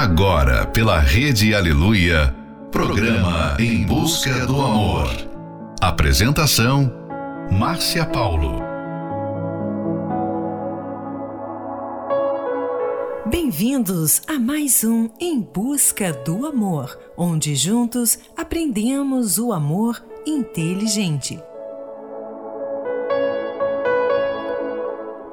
Agora, pela Rede Aleluia, programa Em Busca do Amor. Apresentação: Márcia Paulo. Bem-vindos a mais um Em Busca do Amor, onde juntos aprendemos o amor inteligente.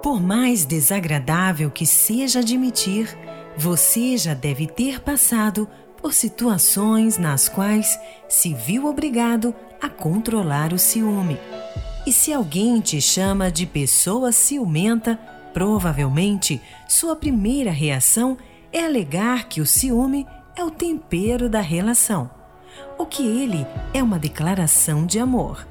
Por mais desagradável que seja admitir, você já deve ter passado por situações nas quais se viu obrigado a controlar o ciúme. E se alguém te chama de pessoa ciumenta, provavelmente sua primeira reação é alegar que o ciúme é o tempero da relação, o que ele é uma declaração de amor.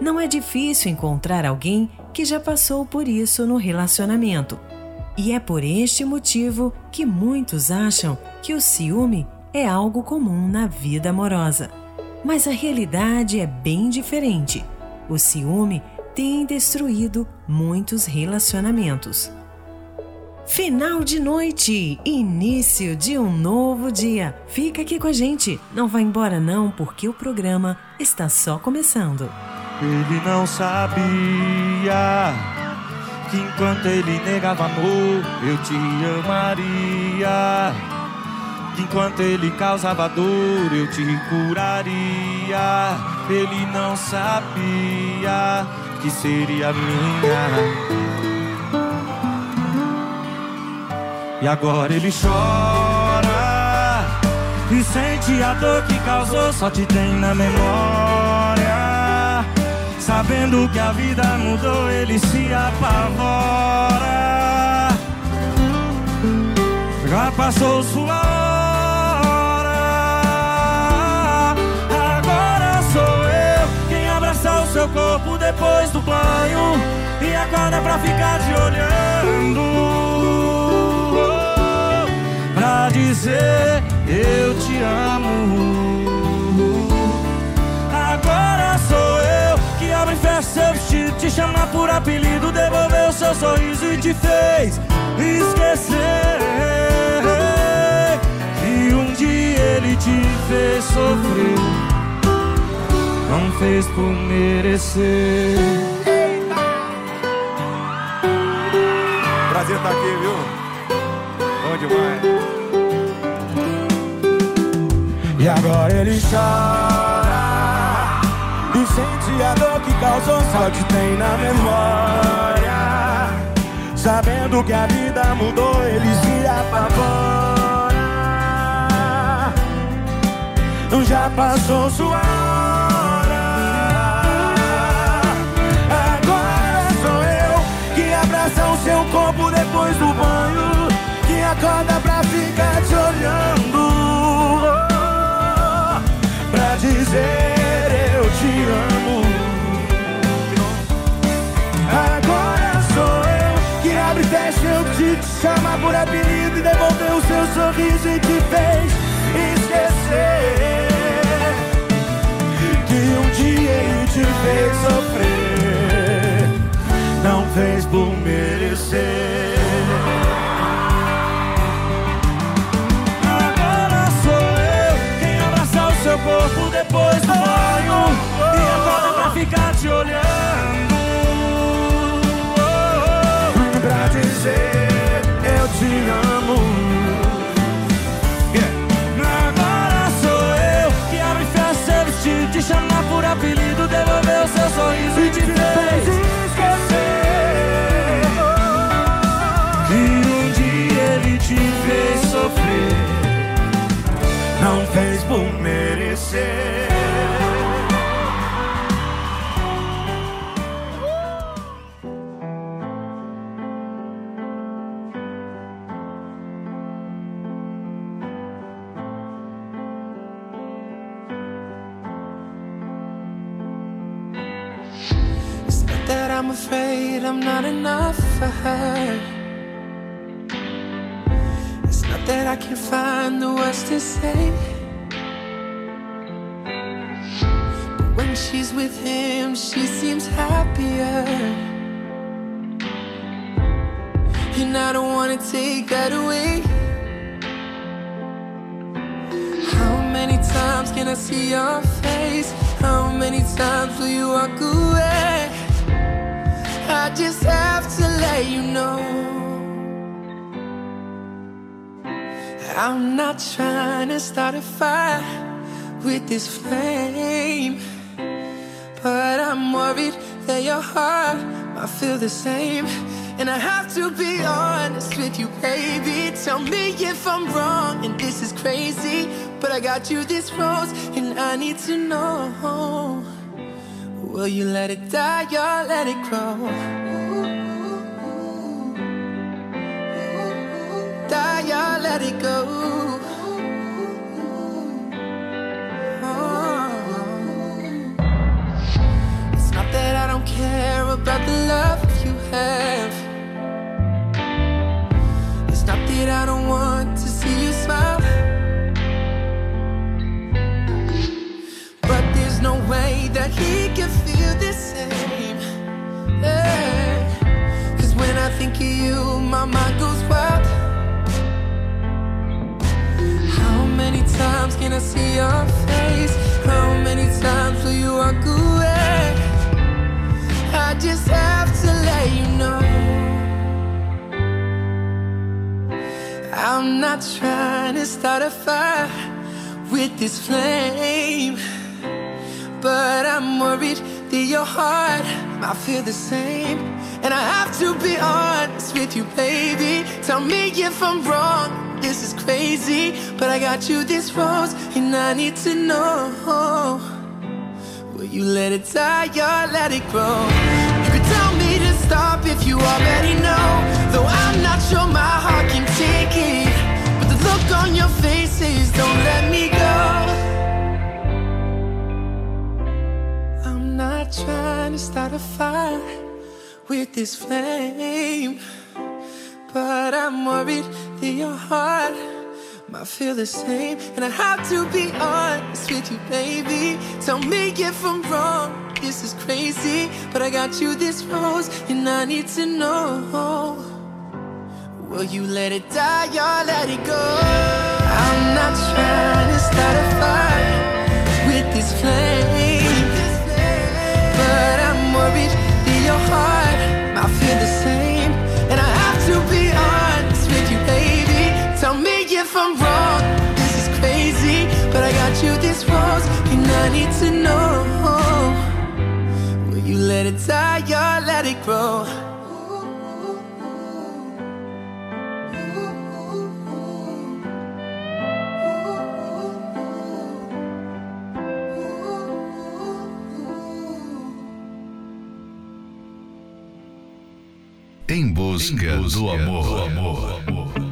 Não é difícil encontrar alguém que já passou por isso no relacionamento e é por este motivo que muitos acham que o ciúme é algo comum na vida amorosa. Mas a realidade é bem diferente. O ciúme tem destruído muitos relacionamentos. Final de noite, início de um novo dia. Fica aqui com a gente, não vá embora não, porque o programa está só começando. Ele não sabia que enquanto ele negava amor, eu te amaria. Que enquanto ele causava dor, eu te curaria. Ele não sabia que seria minha. E agora ele chora e sente a dor que causou, só te tem na memória. Sabendo que a vida mudou, ele se apavora. Já passou sua hora. Agora sou eu quem abraça o seu corpo depois do banho e acorda pra ficar te olhando. Pra dizer eu te amo. Abre festa seu vestido, te chamar por apelido, devolveu seu sorriso e te fez esquecer que um dia ele te fez sofrer, não fez por merecer. Prazer estar aqui, viu? Bom demais. E agora ele chora e sente a dor que causou só te tem na memória. Sabendo que a vida mudou, ele se apavora. Já passou sua hora. Agora sou eu que abraça o seu corpo depois do banho Que acorda pra ficar te olhando. Pra dizer te amo. Agora sou eu que abre e fecha eu te, te chama por apelido E devolveu o seu sorriso e te fez esquecer Que um dia ele te fez sofrer I'm afraid I'm not enough for her. It's not that I can find the words to say. Happier. And I don't wanna take that away. How many times can I see your face? How many times will you walk away? I just have to let you know. I'm not trying to start a fire with this flame, but I'm worried that your heart might feel the same. And I have to be honest with you, baby. Tell me if I'm wrong and this is crazy. But I got you this rose, and I need to know Will you let it die or let it grow? Die or let it go? Care about the love you have it, I don't want to see you smile. But there's no way that he can feel the same. Yeah. Cause when I think of you, my mind goes wild. How many times can I see your face? How many times will you walk away? I just have to let you know. I'm not trying to start a fire with this flame, but I'm worried that your heart might feel the same. And I have to be honest with you, baby. Tell me if I'm wrong. This is crazy, but I got you this rose, and I need to know. You let it die or let it grow? You could tell me to stop if you already know. Though I'm not sure my heart can take it. But the look on your faces don't let me go. I'm not trying to start a fire with this flame. But I'm worried that your heart might feel the same. And I have to be honest with you, baby. Tell me if I'm wrong this is crazy, but I got you this rose, and I need to know. Will you let it die or let it go? I'm not trying to start a fire with this flame, but I'm worried you rose, and I need to know let it die or let it grow. Em busca, em busca do amor. Do amor. Gonna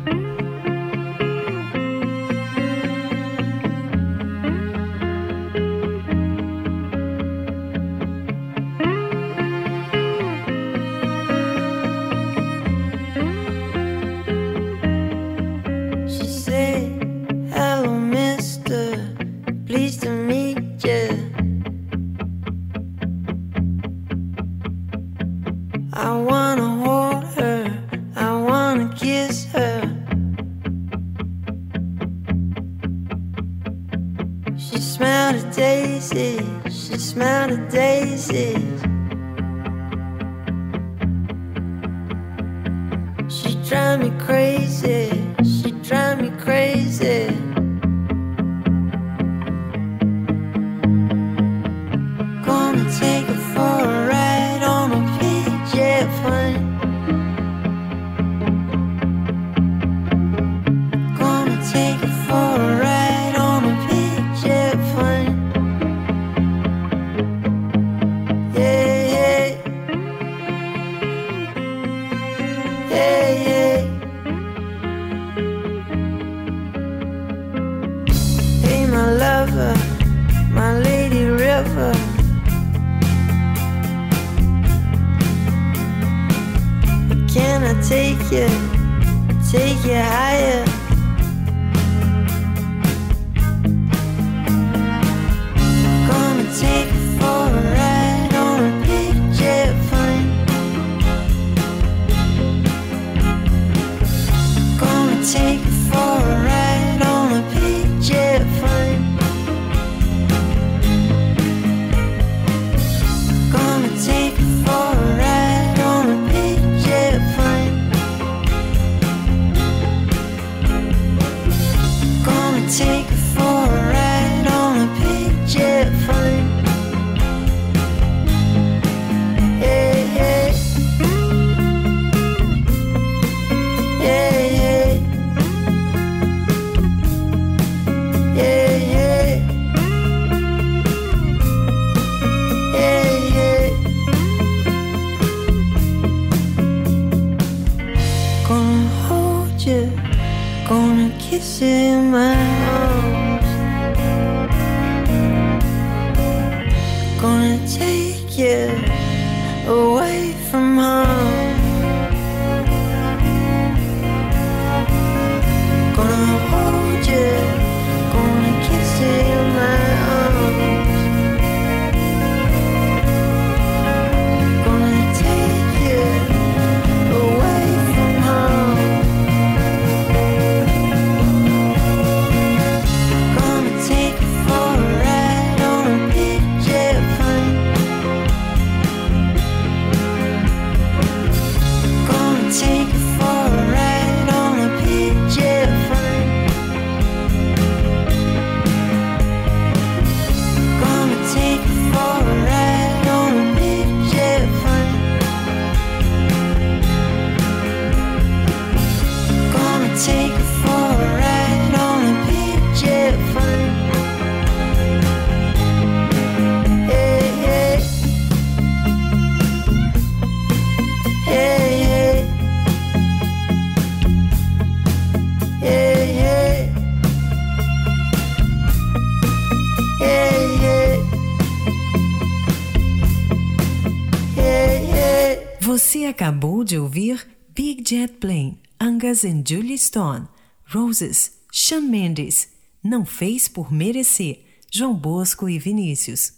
de ouvir Big Jet Plane, Angus and Julie Stone, Roses, Shawn Mendes, Não Fez Por Merecer, João Bosco e Vinícius.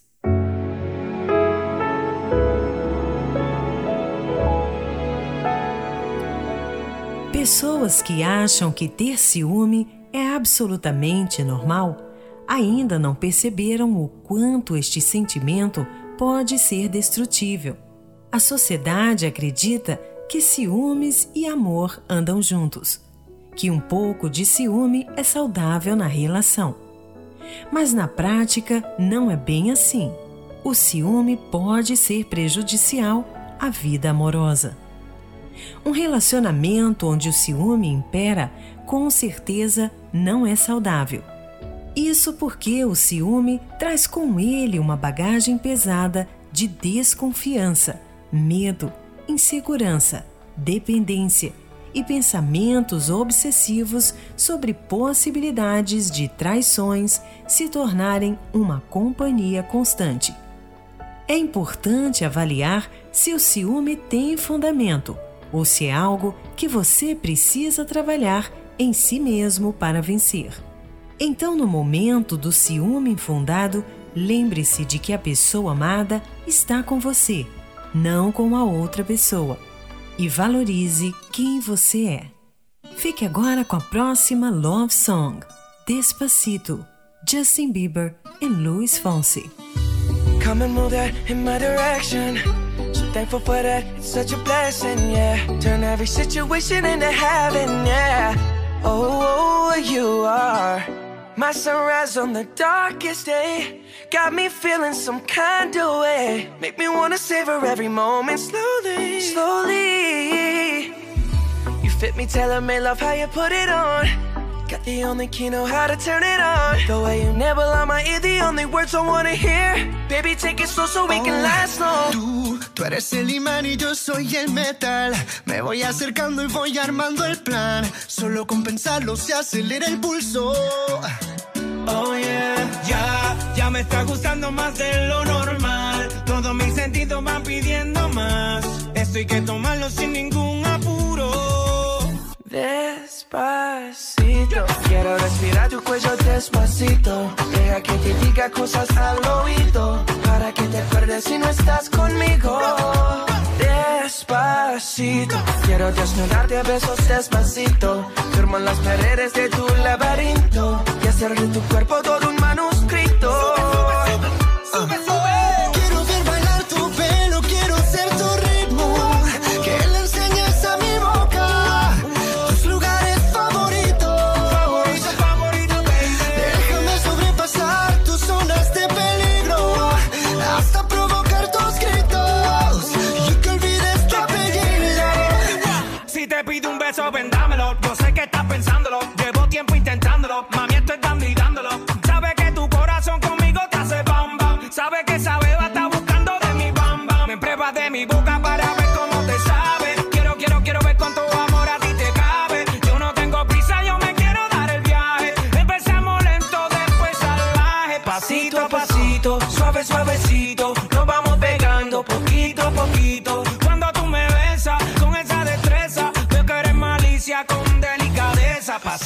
Pessoas que acham que ter ciúme é absolutamente normal ainda não perceberam o quanto este sentimento pode ser destrutível. A sociedade acredita que ciúmes e amor andam juntos, que um pouco de ciúme é saudável na relação. Mas na prática não é bem assim. O ciúme pode ser prejudicial à vida amorosa. Um relacionamento onde o ciúme impera, com certeza não é saudável. Isso porque o ciúme traz com ele uma bagagem pesada de desconfiança, medo, insegurança, dependência e pensamentos obsessivos sobre possibilidades de traições se tornarem uma companhia constante. É importante avaliar se o ciúme tem fundamento ou se é algo que você precisa trabalhar em si mesmo para vencer. Então, no momento do ciúme infundado, lembre-se de que a pessoa amada está com você, não com a outra pessoa, e valorize quem você é. Fique agora com a próxima Love Song, Despacito, Justin Bieber e Luis Fonsi. Come and move that in my direction. So thankful for that, it's such a blessing, yeah. Turn every situation into heaven, yeah. Oh, you are my sunrise on the darkest day. Got me feeling some kind of way. Make me wanna savor every moment slowly, slowly. You fit me, tailor made love how you put it on. Got the only key, know how to turn it on. The way you nibble on my ear, the only words I wanna hear. Baby, take it slow so we can last long. Tú, tú eres el imán y yo soy el metal. Me voy acercando y voy armando el plan. Solo con pensarlo se acelera el pulso. Oh yeah, Ya, ya me está gustando más de lo normal. Todos mis sentidos van pidiendo más. Esto hay que tomarlo sin ningún diga cosas al oído. Para que te acuerdes si no estás conmigo. Despacito. Quiero desnudarte a besos despacito. Firmo en las paredes de tu laberinto. Y hacer de tu cuerpo todo un manuscrito.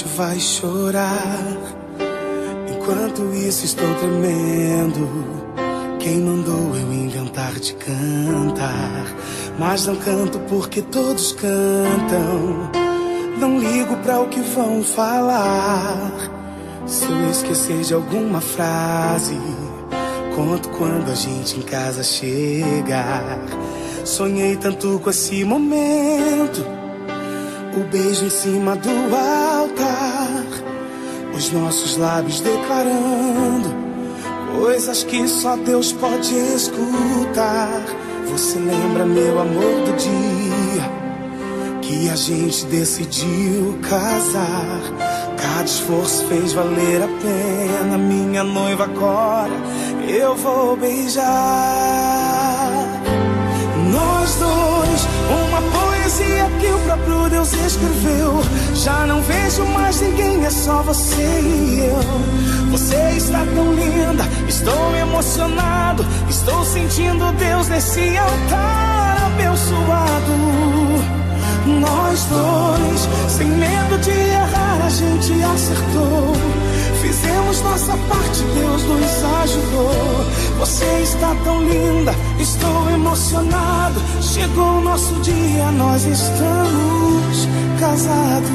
Gente vai chorar. Enquanto isso, estou tremendo. Quem mandou eu inventar de cantar? Mas não canto porque todos cantam. Não ligo pra o que vão falar. Se eu esquecer de alguma frase, conto quando a gente em casa chegar. Sonhei tanto com esse momento. O beijo em cima do altar. Os nossos lábios declarando coisas que só Deus pode escutar. Você lembra, meu amor, do dia que a gente decidiu casar? Cada esforço fez valer a pena. Minha noiva agora eu vou beijar. Nós dois, poesia que o próprio Deus escreveu. Já não vejo mais ninguém, é só você e eu. Você está tão linda, estou emocionado. Estou sentindo Deus nesse altar abençoado. Nós dois, sem medo de errar, a gente acertou. Fizemos nossa parte, Deus nos ajudou. Você está tão linda, estou emocionado. Chegou o nosso dia, nós estamos casados.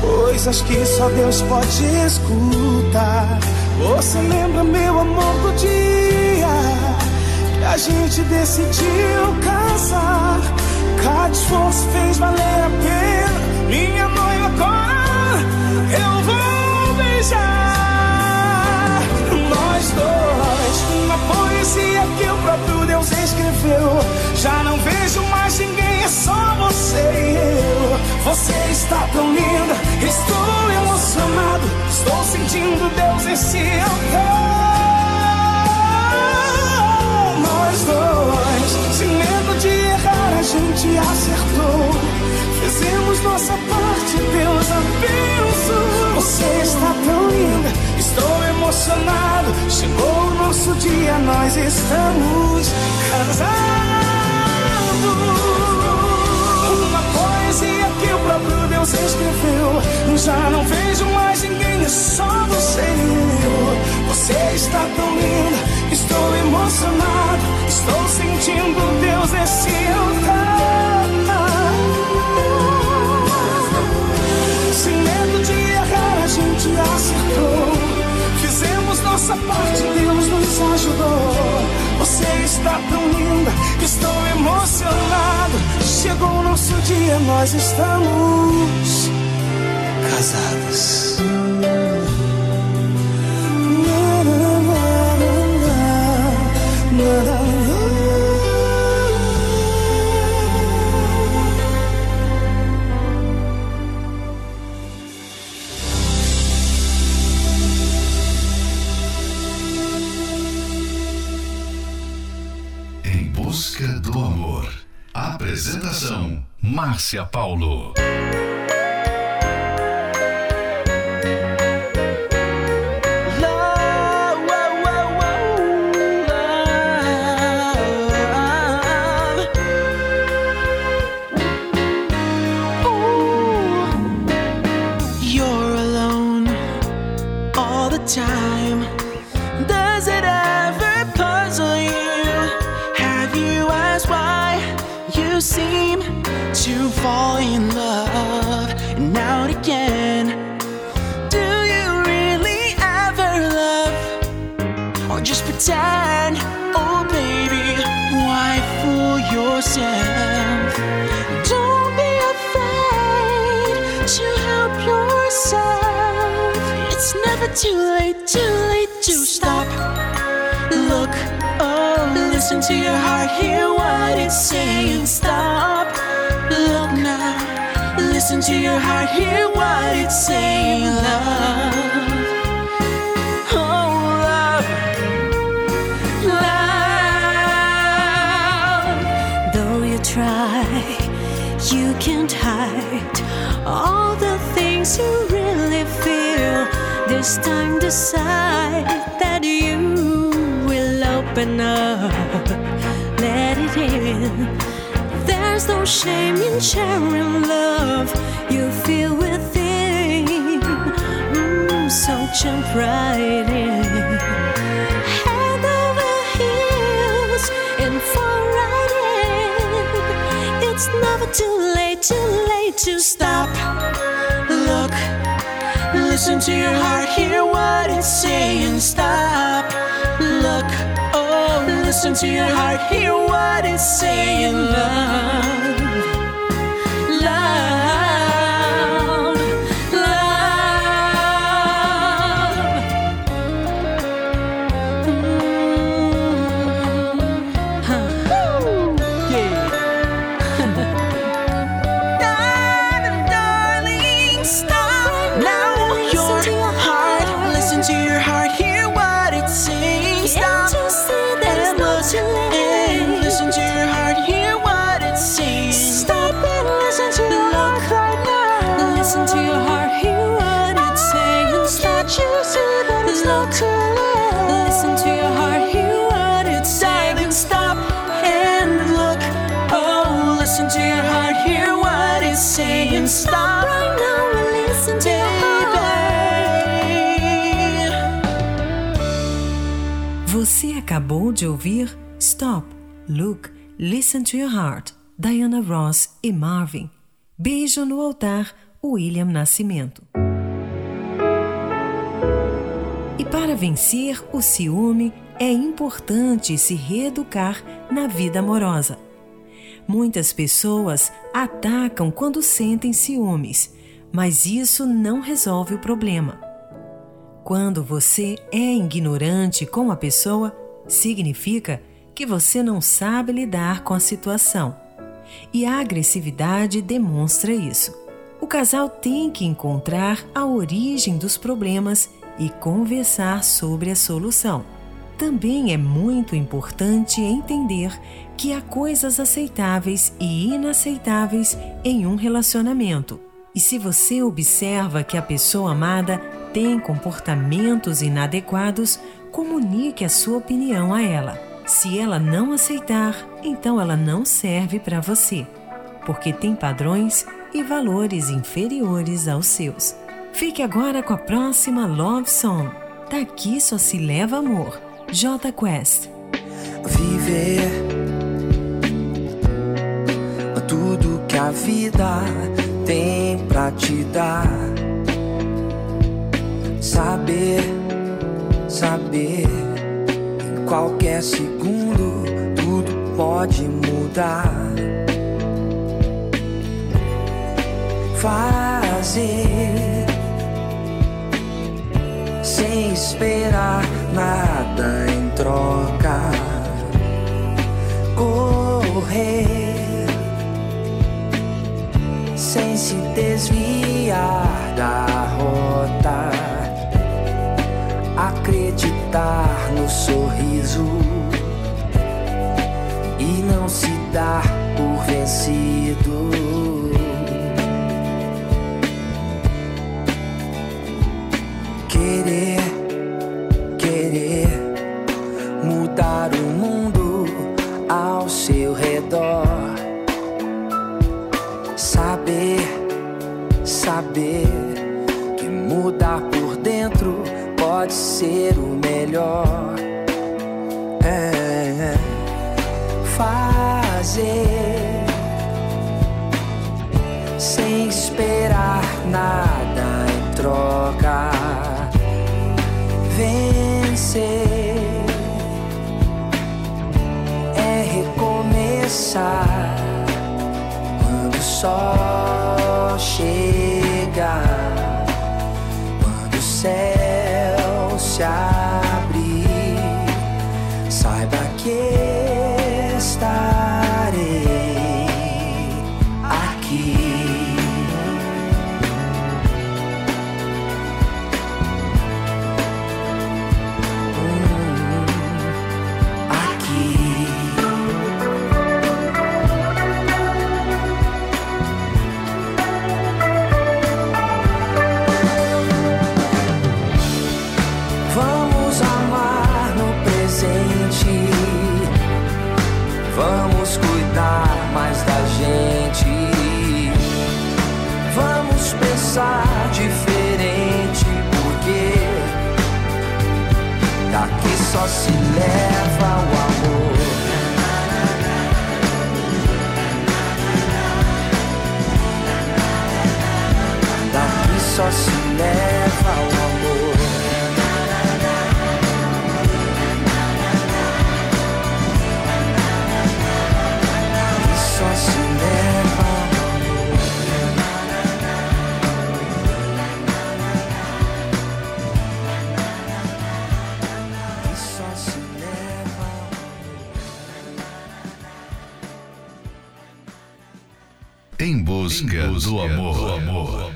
Coisas que só Deus pode escutar. Você lembra, meu amor, do dia que a gente decidiu casar? Cada esforço fez valer a pena. Minha Você está tão linda, estou emocionado. Estou sentindo Deus nesse altar. Nós dois, sem medo de errar, a gente acertou. Fizemos nossa parte, Deus abençoou. Você está tão linda, estou emocionado. Chegou o nosso dia, nós estamos casados. você escreveu. Já não vejo mais ninguém, é só você e eu. Você está tão linda, estou emocionado. Estou sentindo Deus nesse altar. Sem medo de errar, a gente acertou. Fizemos nossa parte, Deus nos ajudou. Você está tão linda, estou emocionado. Chegou o nosso dia, nós estamos casados. Márcia Paulo. To your heart, hear what it's saying. Stop. Look, oh, listen to your heart, hear what it's saying. Love, acabou de ouvir Stop, Look, Listen to Your Heart, Diana Ross e Marvin. Beijo no altar, William Nascimento. E para vencer o ciúme, é importante se reeducar na vida amorosa. Muitas pessoas atacam quando sentem ciúmes, mas isso não resolve o problema. Quando você é ignorante com a pessoa, significa que você não sabe lidar com a situação. E a agressividade demonstra isso. O casal tem que encontrar a origem dos problemas e conversar sobre a solução. Também é muito importante entender que há coisas aceitáveis e inaceitáveis em um relacionamento. E se você observa que a pessoa amada tem comportamentos inadequados, comunique a sua opinião a ela. Se ela não aceitar, então ela não serve para você, porque tem padrões e valores inferiores aos seus. Fique agora com a próxima Love Song, Daqui só se leva amor. J Quest. Viver tudo que a vida tem pra te dar. Saber, saber, em qualquer segundo tudo pode mudar. Fazer sem esperar nada em troca. Correr sem se desviar da rota. Acreditar no sorriso e não se dar por vencido. Querer, querer mudar o mundo ao seu redor. Ser o melhor. É fazer sem esperar nada em troca. Vencer é recomeçar quando sol chega, só se leva Em busca, do amor.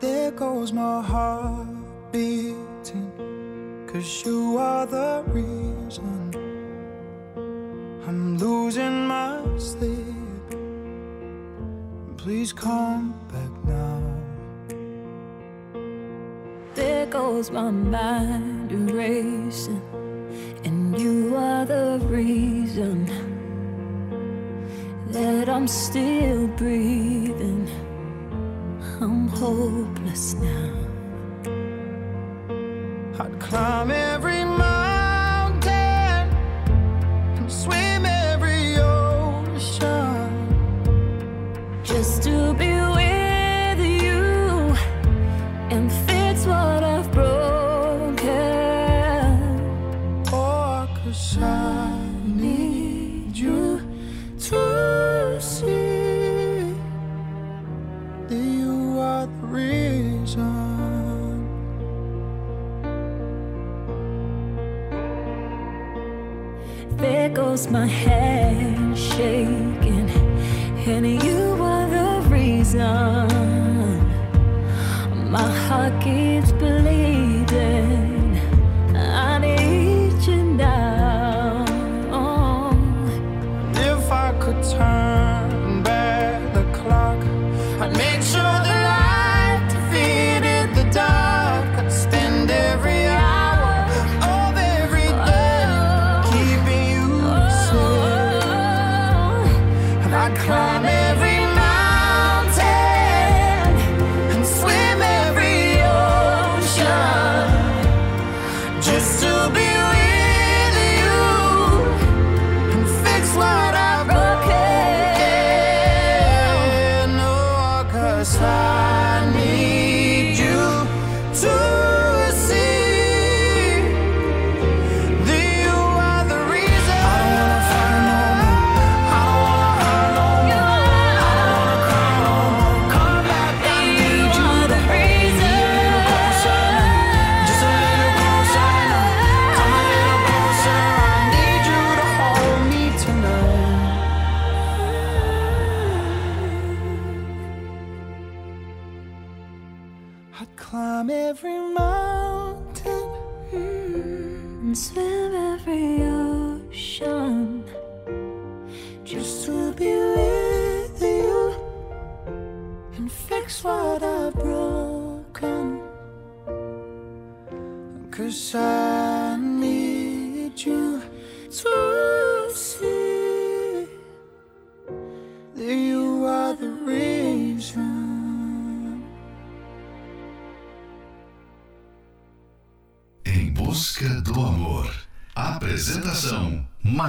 There goes my heart beating. Cause you are the reason I'm losing my sleep. Please come back now. There goes my mind erasing, and you are the reason that I'm still breathing. I'm hopeless now. I'd climb every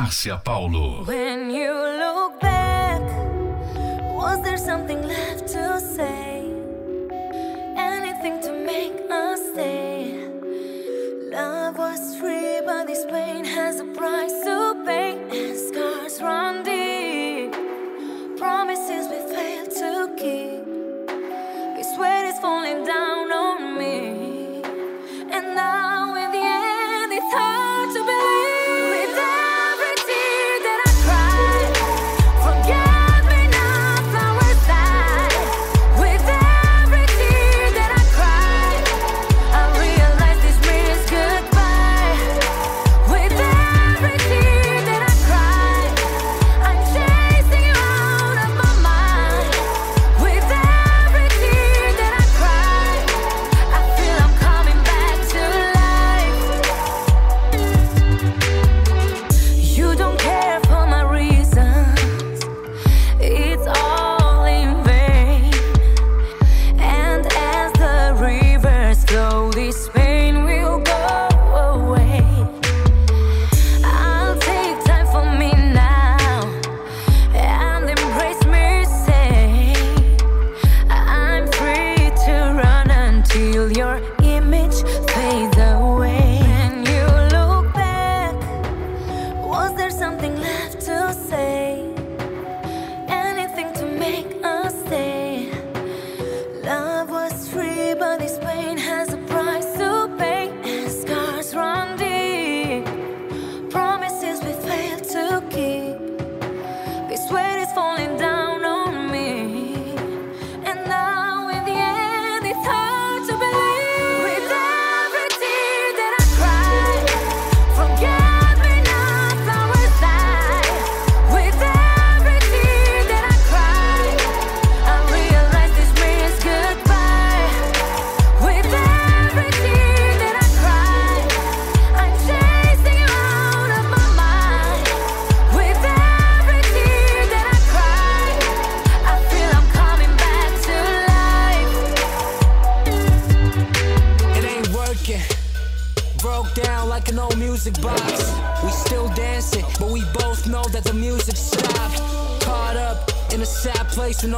Márcia Paulo.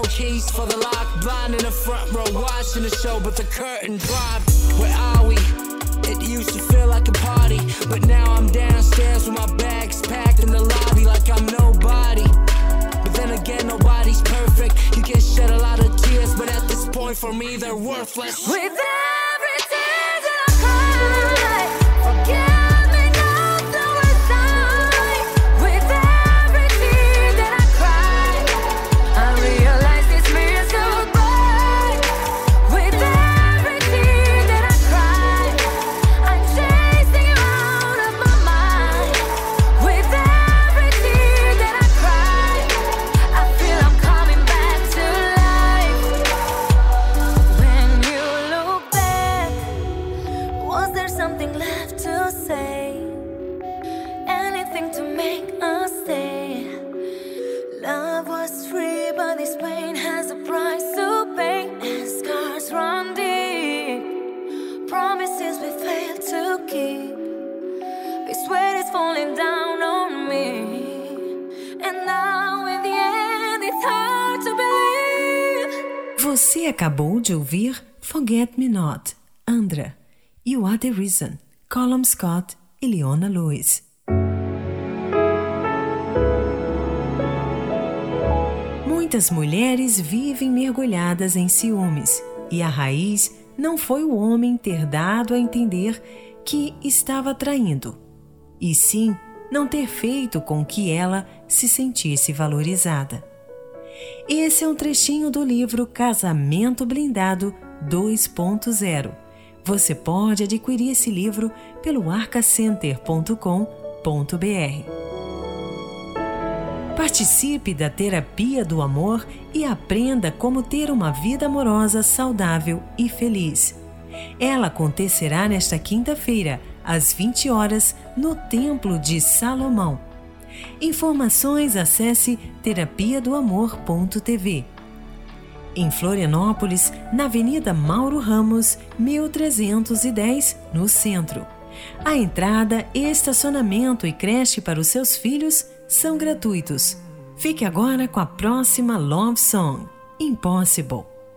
no keys for the lock. Blind in the front row, watching the show, but the curtain dropped. Where are we? It used to feel like a party, but now I'm downstairs with my bags packed in the lobby like I'm nobody. But then again, nobody's perfect. You can shed a lot of tears, but at this point, for me, they're worthless. Without Acabou de ouvir Forget Me Not, Andra, e What the Reason, Colum Scott e Leona Lewis. Muitas mulheres vivem mergulhadas em ciúmes, e a raiz não foi o homem ter dado a entender que estava traindo, e sim não ter feito com que ela se sentisse valorizada. Esse é um trechinho do livro Casamento Blindado 2.0. Você pode adquirir esse livro pelo arcacenter.com.br. Participe da terapia do amor e aprenda como ter uma vida amorosa saudável e feliz. Ela acontecerá nesta quinta-feira, às 20 horas, no Templo de Salomão Informações acesse terapia do amor.tv. Em Florianópolis, na Avenida Mauro Ramos, 1310, no centro. A entrada, estacionamento e creche para os seus filhos são gratuitos. Fique agora com a próxima Love Song, Impossible,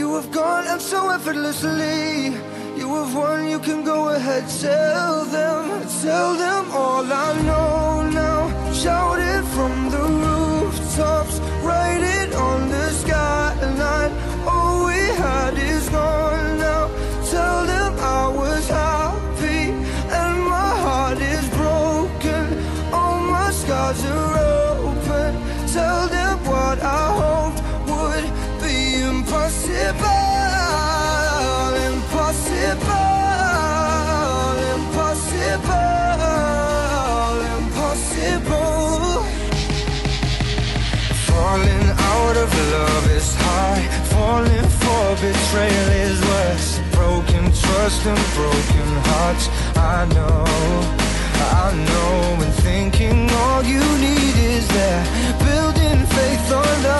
You have gone and so effortlessly. You have won, you can go ahead, tell them, tell them all I know now. Shout it from the rooftops, write it on the skyline. All we had is gone now. Tell them betrayal is worse. Broken trust and broken hearts. I know, I know. And thinking all you need is there. Building faith on nothing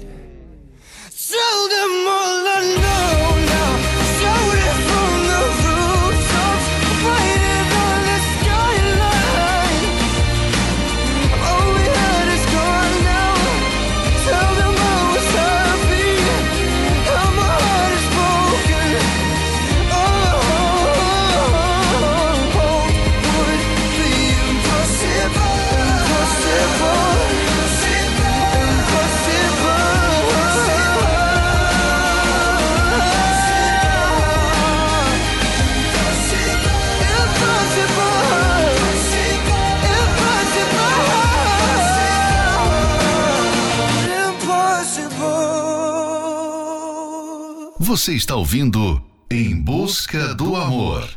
Você está ouvindo Em Busca do Amor.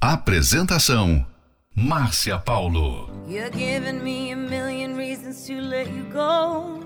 Apresentação: Márcia Paulo. You're giving me a million reasons to let you go.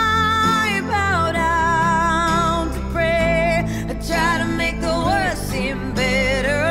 try to make the worst seem better.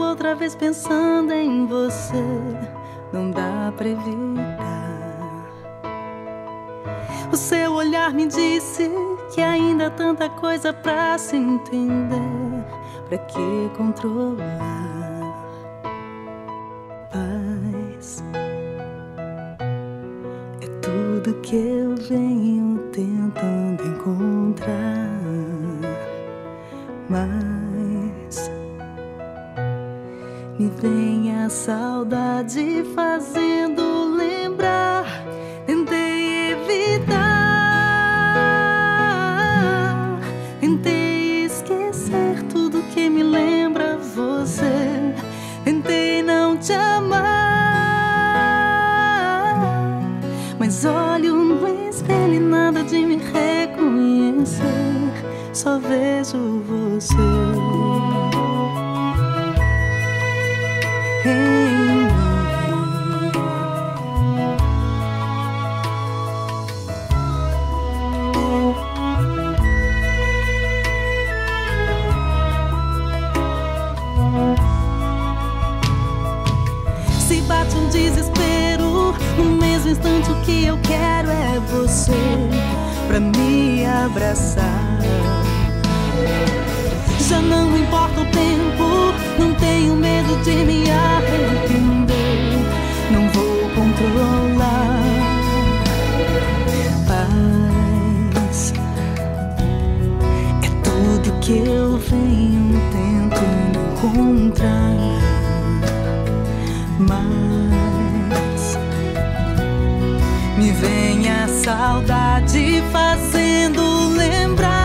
Outra vez pensando em você. Não dá pra evitar. O seu olhar me disse que ainda há tanta coisa pra se entender. Pra que controlar? Paz é tudo que eu venho tentando encontrar mas me vem a saudade fazendo lembrar. Tentei evitar, tentei esquecer tudo que me lembra você. Tentei não te amar, mas olho no espelho e nada de me reconhecer. Só vejo você. Quero é você pra me abraçar. Já não importa o tempo, não tenho medo de me arrepender. Não vou controlar. Paz é tudo que eu venho tentando encontrar. Vem a saudade fazendo lembrar.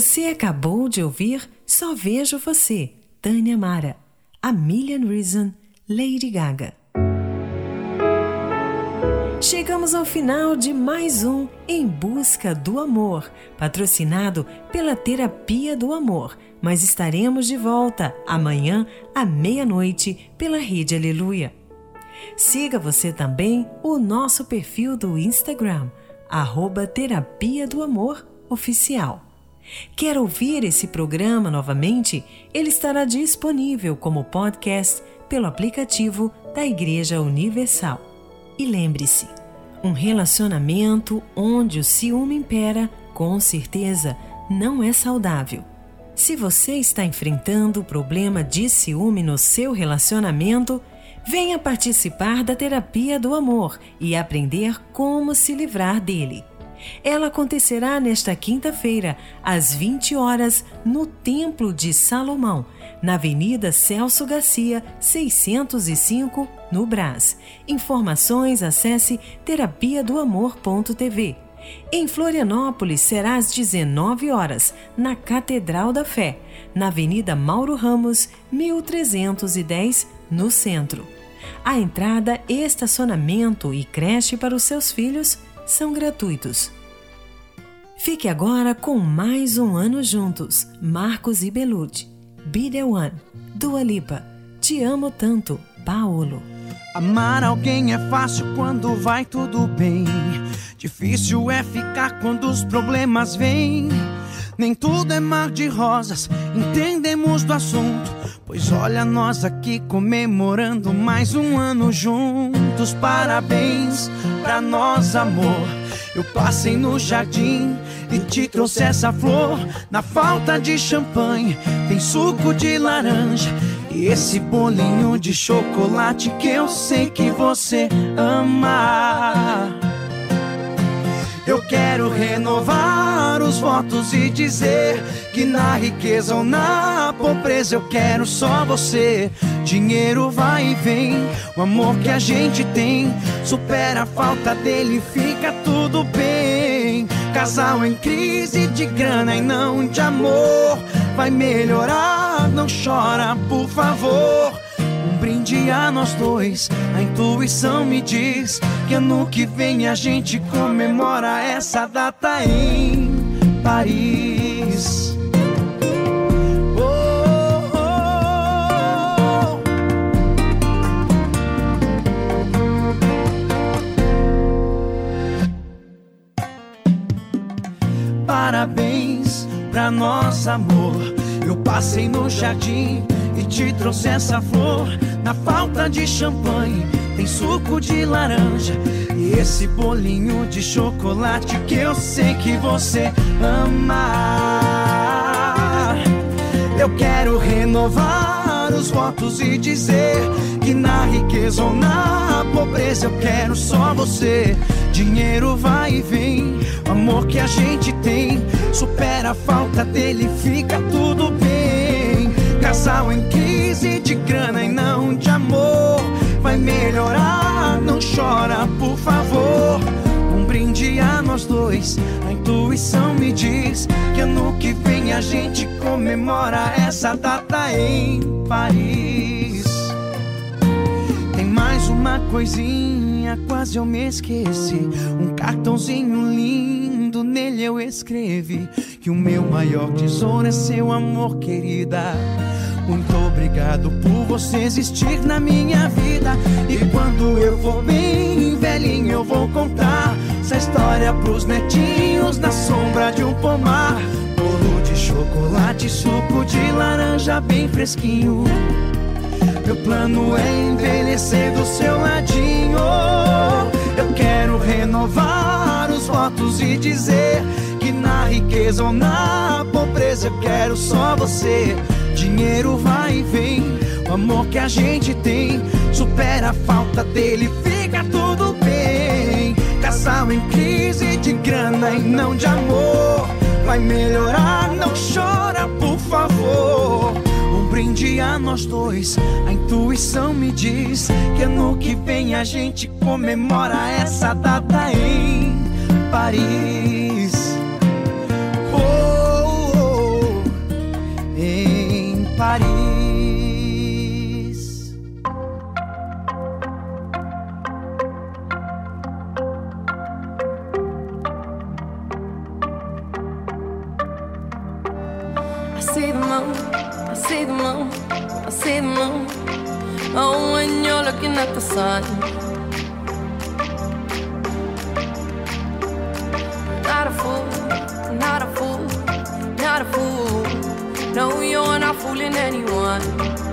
Você acabou de ouvir Só Vejo Você, Tânia Mara, A Million Reason, Lady Gaga. Chegamos ao final de mais um Em Busca do Amor, patrocinado pela Terapia do Amor, mas estaremos de volta amanhã à meia-noite pela Rede Aleluia. Siga você também o nosso perfil do Instagram, arroba Terapia do Amor Oficial. Quer ouvir esse programa novamente? Ele estará disponível como podcast pelo aplicativo da Igreja Universal. E lembre-se, um relacionamento onde o ciúme impera, com certeza, não é saudável. Se você está enfrentando o problema de ciúme no seu relacionamento, venha participar da terapia do amor e aprender como se livrar dele. Ela acontecerá nesta quinta-feira, às 20 horas, no Templo de Salomão, na Avenida Celso Garcia, 605, no Brás. Informações acesse terapia do amor.tv. Em Florianópolis será às 19 horas, na Catedral da Fé, na Avenida Mauro Ramos, 1310, no centro. A entrada, estacionamento e creche para os seus filhos são gratuitos. Fique agora com mais um ano juntos, Marcos e Belude. Be the one, Dua Lipa. Te amo tanto, Paulo. Amar alguém é fácil quando vai tudo bem. Difícil é ficar quando os problemas vêm. Nem tudo é mar de rosas, entendemos do assunto. Pois olha nós aqui comemorando mais um ano juntos. Parabéns pra nós, amor. Eu passei no jardim e te trouxe essa flor. Na falta de champanhe, tem suco de laranja. E esse bolinho de chocolate que eu sei que você ama. Eu quero renovar os votos e dizer que na riqueza ou na pobreza eu quero só você. Dinheiro vai e vem, o amor que a gente tem supera a falta dele, fica tudo bem. Casal em crise de grana e não de amor, vai melhorar, não chora, por favor brinde a nós dois. A intuição me diz que ano que vem a gente comemora essa data em Paris. Oh, oh, oh. Parabéns pra nosso amor. Eu passei no jardim e te trouxe essa flor. Na falta de champanhe, tem suco de laranja. E esse bolinho de chocolate que eu sei que você ama. Eu quero renovar os votos e dizer que na riqueza ou na pobreza eu quero só você. Dinheiro vai e vem, o amor que a gente tem supera a falta dele, fica tudo bem. Casal em crise de grana e não de amor. Melhorar, não chora, por favor. Um brinde a nós dois. A intuição me diz que ano que vem a gente comemora essa data em Paris. Tem mais uma coisinha, quase eu me esqueci. Um cartãozinho lindo, nele eu escrevi que o meu maior tesouro é seu amor, querida. Muito obrigado por você existir na minha vida. E quando eu for bem velhinho, eu vou contar essa história pros netinhos na sombra de um pomar. Bolo de chocolate, suco de laranja bem fresquinho. Meu plano é envelhecer do seu ladinho. Eu quero renovar os votos e dizer que na riqueza ou na pobreza eu quero só você dinheiro vai e vem. O amor que a gente tem supera a falta dele, fica tudo bem. Casal em crise de grana e não de amor. Vai melhorar, não chora, por favor. Um brinde a nós dois, a intuição me diz que ano que vem a gente comemora essa data em Paris. Paris. I see the moon, I see the moon, I see the moon. Oh, when you're looking at the sun. Not a fool, not a fool, not a fool. fooling anyone.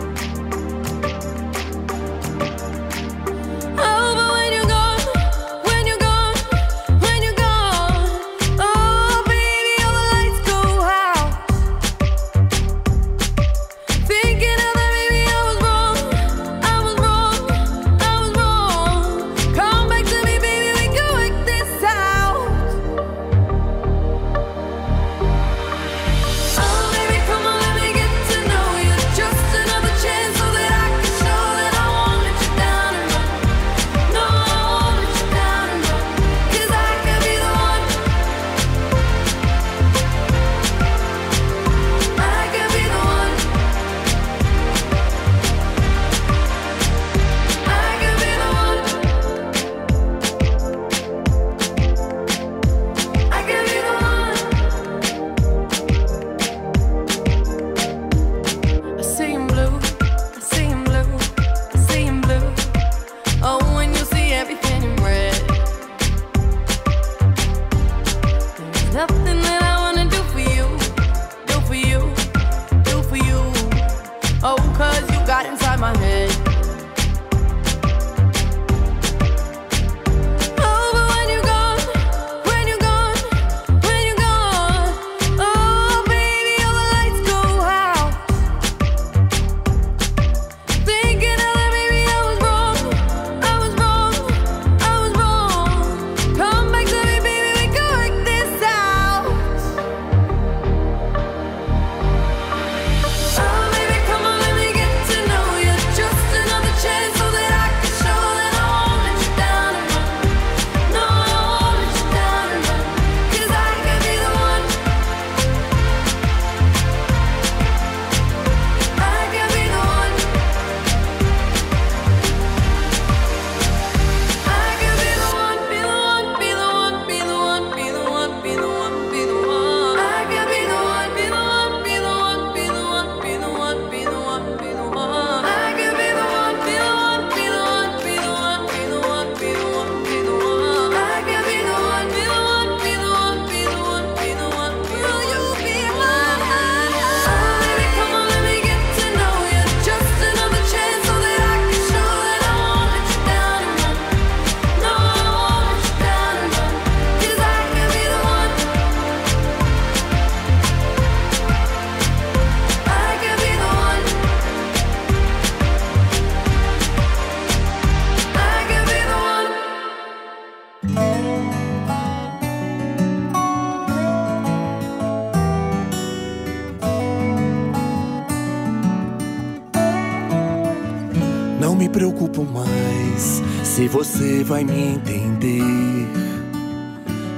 você vai me entender.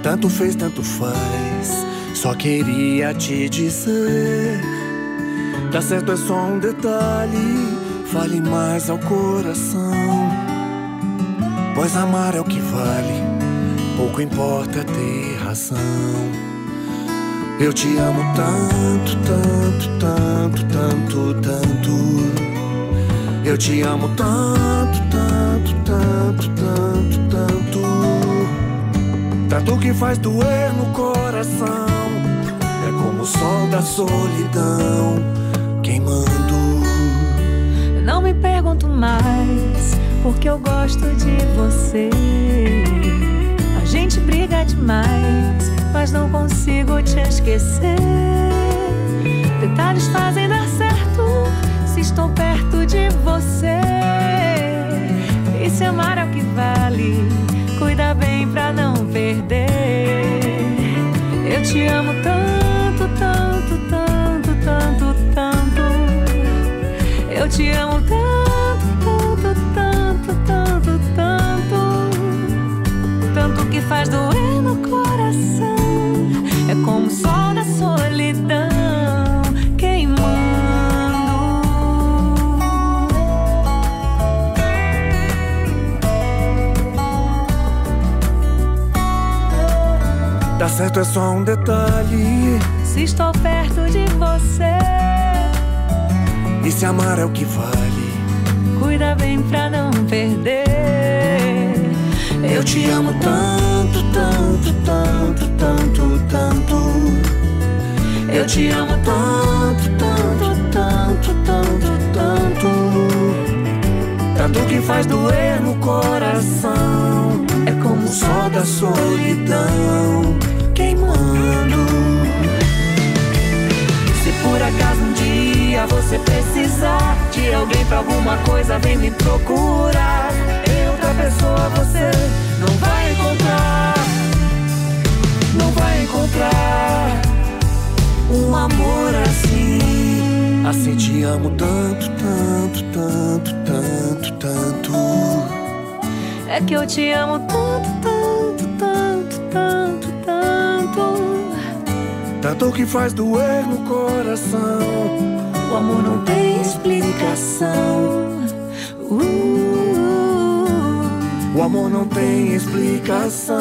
Tanto fez, tanto faz. Só queria te dizer: Tá certo, é só um detalhe. Fale mais ao coração. Pois amar é o que vale. Pouco importa ter razão. Eu te amo tanto, tanto, tanto, tanto, tanto. Eu te amo tanto, tanto tanto, tanto, tanto. Tanto que faz doer no coração. É como o sol da solidão queimando. Não me pergunto mais, porque eu gosto de você. A gente briga demais, mas não consigo te esquecer. Detalhes fazem dar certo se estou perto de você. E se amar é o que vale, cuida bem pra não perder. Eu te amo tanto, tanto, tanto, tanto, tanto. Eu te amo tanto, tanto, tanto, tanto, tanto, tanto que faz doer. Certo é só um detalhe. Se estou perto de você, E se amar é o que vale. cuida bem pra não perder. Eu te amo tanto, tanto, tanto, tanto, tanto. Eu te amo tanto, tanto, tanto, tanto, tanto. Tanto que faz doer no coração. É como o sol da solidão Se por acaso um dia você precisar de alguém pra alguma coisa, vem me procurar. Eu, outra pessoa, você não vai encontrar. Não vai encontrar um amor assim. Assim te amo tanto, tanto, tanto, tanto, tanto. É que eu te amo tanto, tanto, tanto, tanto, tanto. Tanto que faz doer no coração. O amor não tem explicação. Uh, O amor não tem explicação.